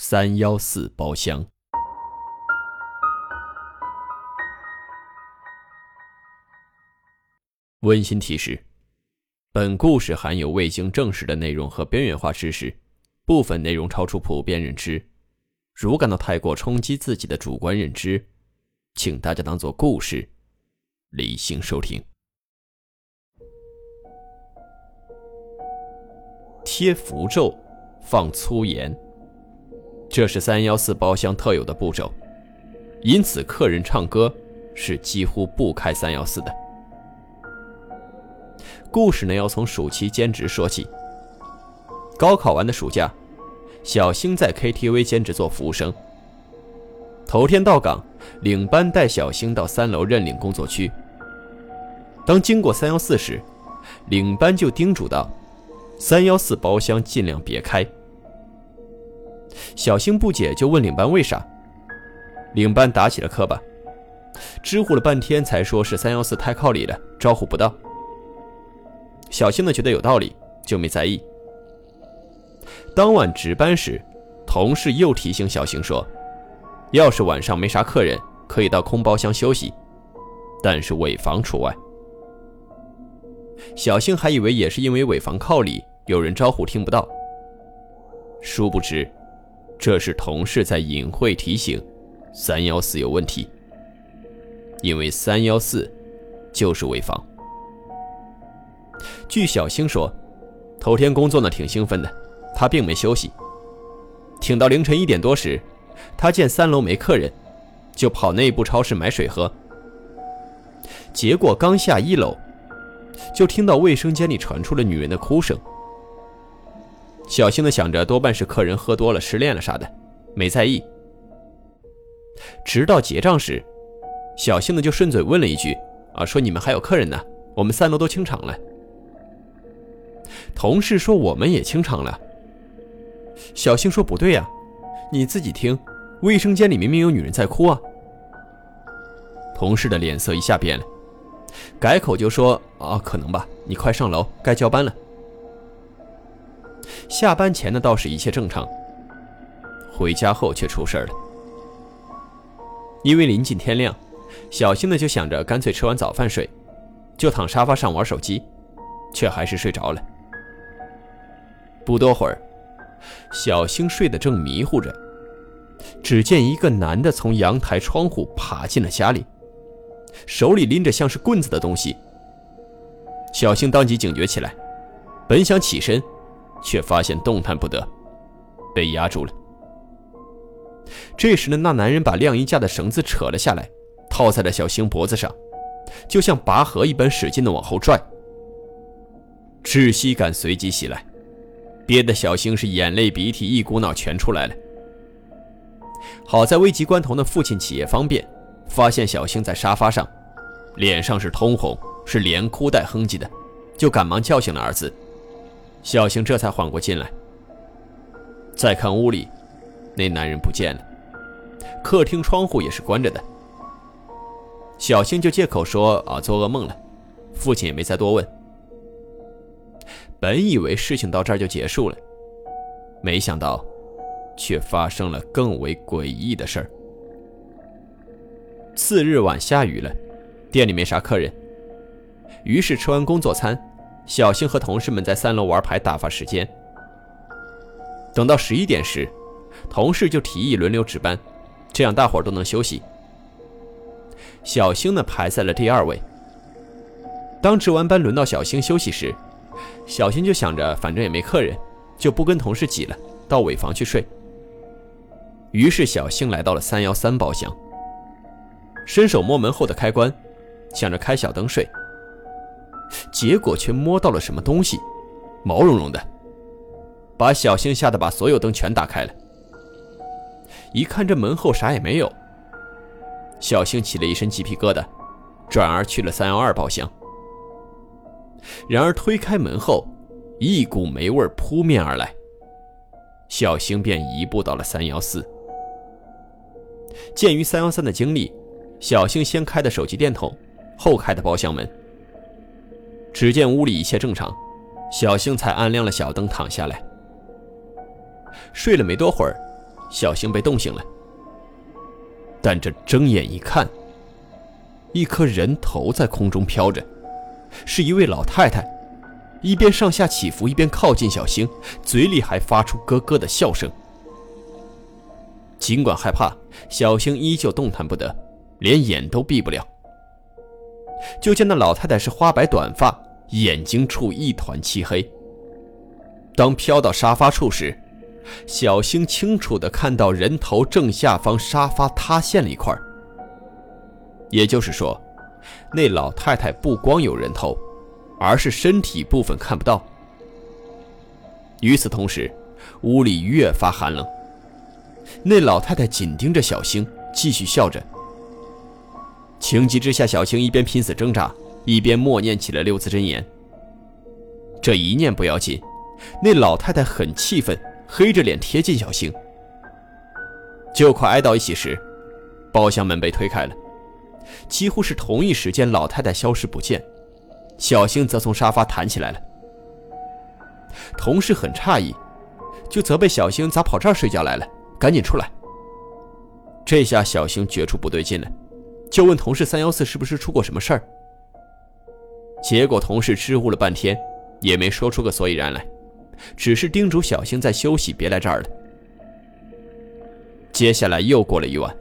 三幺四包厢。温馨提示：本故事含有未经证实的内容和边缘化知识，部分内容超出普遍认知。如感到太过冲击自己的主观认知，请大家当做故事，理性收听。贴符咒。放粗盐，这是三幺四包厢特有的步骤，因此客人唱歌是几乎不开三幺四的。故事呢要从暑期兼职说起。高考完的暑假，小星在 KTV 兼职做服务生。头天到岗，领班带小星到三楼认领工作区。当经过三幺四时，领班就叮嘱道：“三幺四包厢尽量别开。”小星不解，就问领班为啥。领班打起了磕巴，支吾了半天才说是三幺四太靠里了，招呼不到。小星呢觉得有道理，就没在意。当晚值班时，同事又提醒小星说，要是晚上没啥客人，可以到空包厢休息，但是尾房除外。小星还以为也是因为尾房靠里，有人招呼听不到，殊不知。这是同事在隐晦提醒，三幺四有问题。因为三幺四就是尾房。据小星说，头天工作呢挺兴奋的，他并没休息。挺到凌晨一点多时，他见三楼没客人，就跑内部超市买水喝。结果刚下一楼，就听到卫生间里传出了女人的哭声。小星的想着，多半是客人喝多了失恋了啥的，没在意。直到结账时，小星的就顺嘴问了一句：“啊，说你们还有客人呢，我们三楼都清场了。”同事说：“我们也清场了。”小星说：“不对呀，你自己听，卫生间里明明有女人在哭啊。”同事的脸色一下变了，改口就说：“啊，可能吧，你快上楼，该交班了。”下班前呢倒是一切正常，回家后却出事了。因为临近天亮，小星呢就想着干脆吃完早饭睡，就躺沙发上玩手机，却还是睡着了。不多会儿，小星睡得正迷糊着，只见一个男的从阳台窗户爬进了家里，手里拎着像是棍子的东西。小星当即警觉起来，本想起身。却发现动弹不得，被压住了。这时呢，那男人把晾衣架的绳子扯了下来，套在了小星脖子上，就像拔河一般使劲的往后拽。窒息感随即袭来，憋得小星是眼泪鼻涕一股脑全出来了。好在危急关头呢，父亲起夜方便，发现小星在沙发上，脸上是通红，是连哭带哼唧的，就赶忙叫醒了儿子。小星这才缓过劲来。再看屋里，那男人不见了，客厅窗户也是关着的。小星就借口说啊做噩梦了，父亲也没再多问。本以为事情到这儿就结束了，没想到，却发生了更为诡异的事儿。次日晚下雨了，店里没啥客人，于是吃完工作餐。小星和同事们在三楼玩牌打发时间。等到十一点时，同事就提议轮流值班，这样大伙都能休息。小星呢排在了第二位。当值完班轮到小星休息时，小星就想着反正也没客人，就不跟同事挤了，到尾房去睡。于是小星来到了三幺三包厢，伸手摸门后的开关，想着开小灯睡。结果却摸到了什么东西，毛茸茸的。把小星吓得把所有灯全打开了。一看这门后啥也没有，小星起了一身鸡皮疙瘩，转而去了三幺二包厢。然而推开门后，一股霉味扑面而来，小星便移步到了三幺四。鉴于三幺三的经历，小星先开的手机电筒，后开的包厢门。只见屋里一切正常，小星才按亮了小灯，躺下来。睡了没多会儿，小星被冻醒了。但这睁眼一看，一颗人头在空中飘着，是一位老太太，一边上下起伏，一边靠近小星，嘴里还发出咯咯的笑声。尽管害怕，小星依旧动弹不得，连眼都闭不了。就见那老太太是花白短发，眼睛处一团漆黑。当飘到沙发处时，小星清楚地看到人头正下方沙发塌陷了一块。也就是说，那老太太不光有人头，而是身体部分看不到。与此同时，屋里越发寒冷。那老太太紧盯着小星，继续笑着。情急之下，小青一边拼死挣扎，一边默念起了六字真言。这一念不要紧，那老太太很气愤，黑着脸贴近小青。就快挨到一起时，包厢门被推开了，几乎是同一时间，老太太消失不见，小青则从沙发弹起来了。同事很诧异，就责备小星咋跑这儿睡觉来了，赶紧出来。这下小星觉出不对劲了。就问同事三幺四是不是出过什么事儿？结果同事支吾了半天，也没说出个所以然来，只是叮嘱小星在休息，别来这儿了。接下来又过了一晚，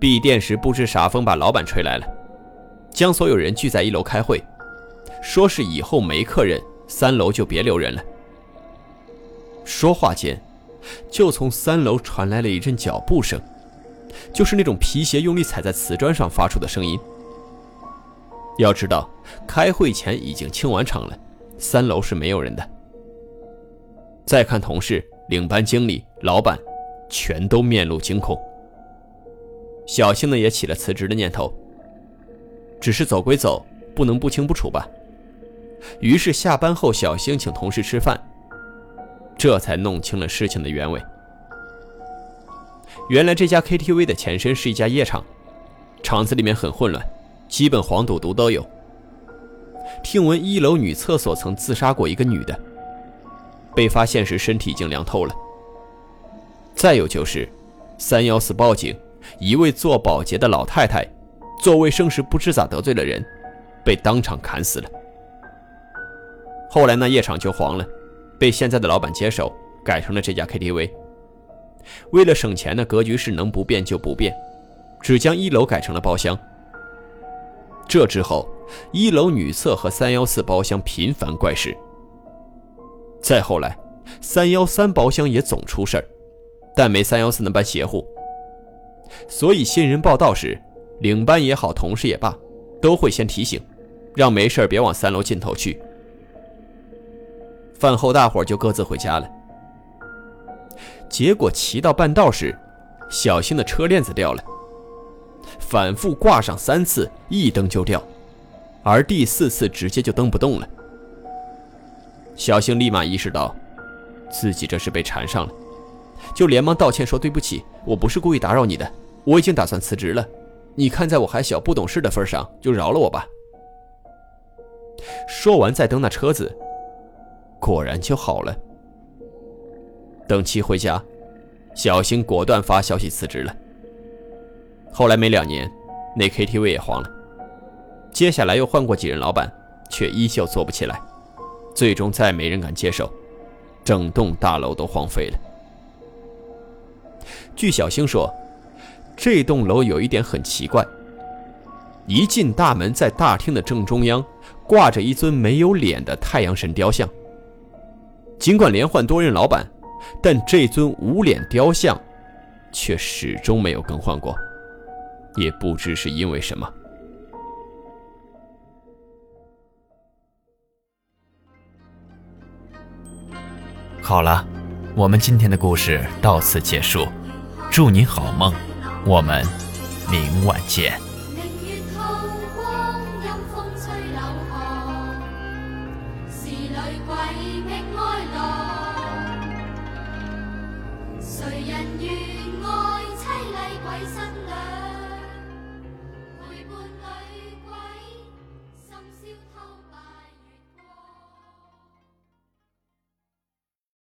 闭店时不知啥风把老板吹来了，将所有人聚在一楼开会，说是以后没客人，三楼就别留人了。说话间，就从三楼传来了一阵脚步声。就是那种皮鞋用力踩在瓷砖上发出的声音。要知道，开会前已经清完场了，三楼是没有人的。再看同事、领班经理、老板，全都面露惊恐。小星呢也起了辞职的念头。只是走归走，不能不清不楚吧。于是下班后，小星请同事吃饭，这才弄清了事情的原委。原来这家 KTV 的前身是一家夜场，场子里面很混乱，基本黄赌毒都有。听闻一楼女厕所曾自杀过一个女的，被发现时身体已经凉透了。再有就是，三幺四报警，一位做保洁的老太太，做卫生时不知咋得罪了人，被当场砍死了。后来那夜场就黄了，被现在的老板接手，改成了这家 KTV。为了省钱呢，格局是能不变就不变，只将一楼改成了包厢。这之后，一楼女厕和三幺四包厢频繁怪事。再后来，三幺三包厢也总出事儿，但没三幺四那般邪乎。所以新人报道时，领班也好，同事也罢，都会先提醒，让没事别往三楼尽头去。饭后大伙就各自回家了。结果骑到半道时，小星的车链子掉了，反复挂上三次，一蹬就掉，而第四次直接就蹬不动了。小星立马意识到，自己这是被缠上了，就连忙道歉说：“对不起，我不是故意打扰你的，我已经打算辞职了。你看在我还小不懂事的份上，就饶了我吧。”说完再蹬那车子，果然就好了。等其回家，小星果断发消息辞职了。后来没两年，那 KTV 也黄了。接下来又换过几任老板，却依旧做不起来。最终再没人敢接手，整栋大楼都荒废了。据小星说，这栋楼有一点很奇怪：一进大门，在大厅的正中央挂着一尊没有脸的太阳神雕像。尽管连换多任老板。但这尊无脸雕像，却始终没有更换过，也不知是因为什么。好了，我们今天的故事到此结束，祝你好梦，我们明晚见。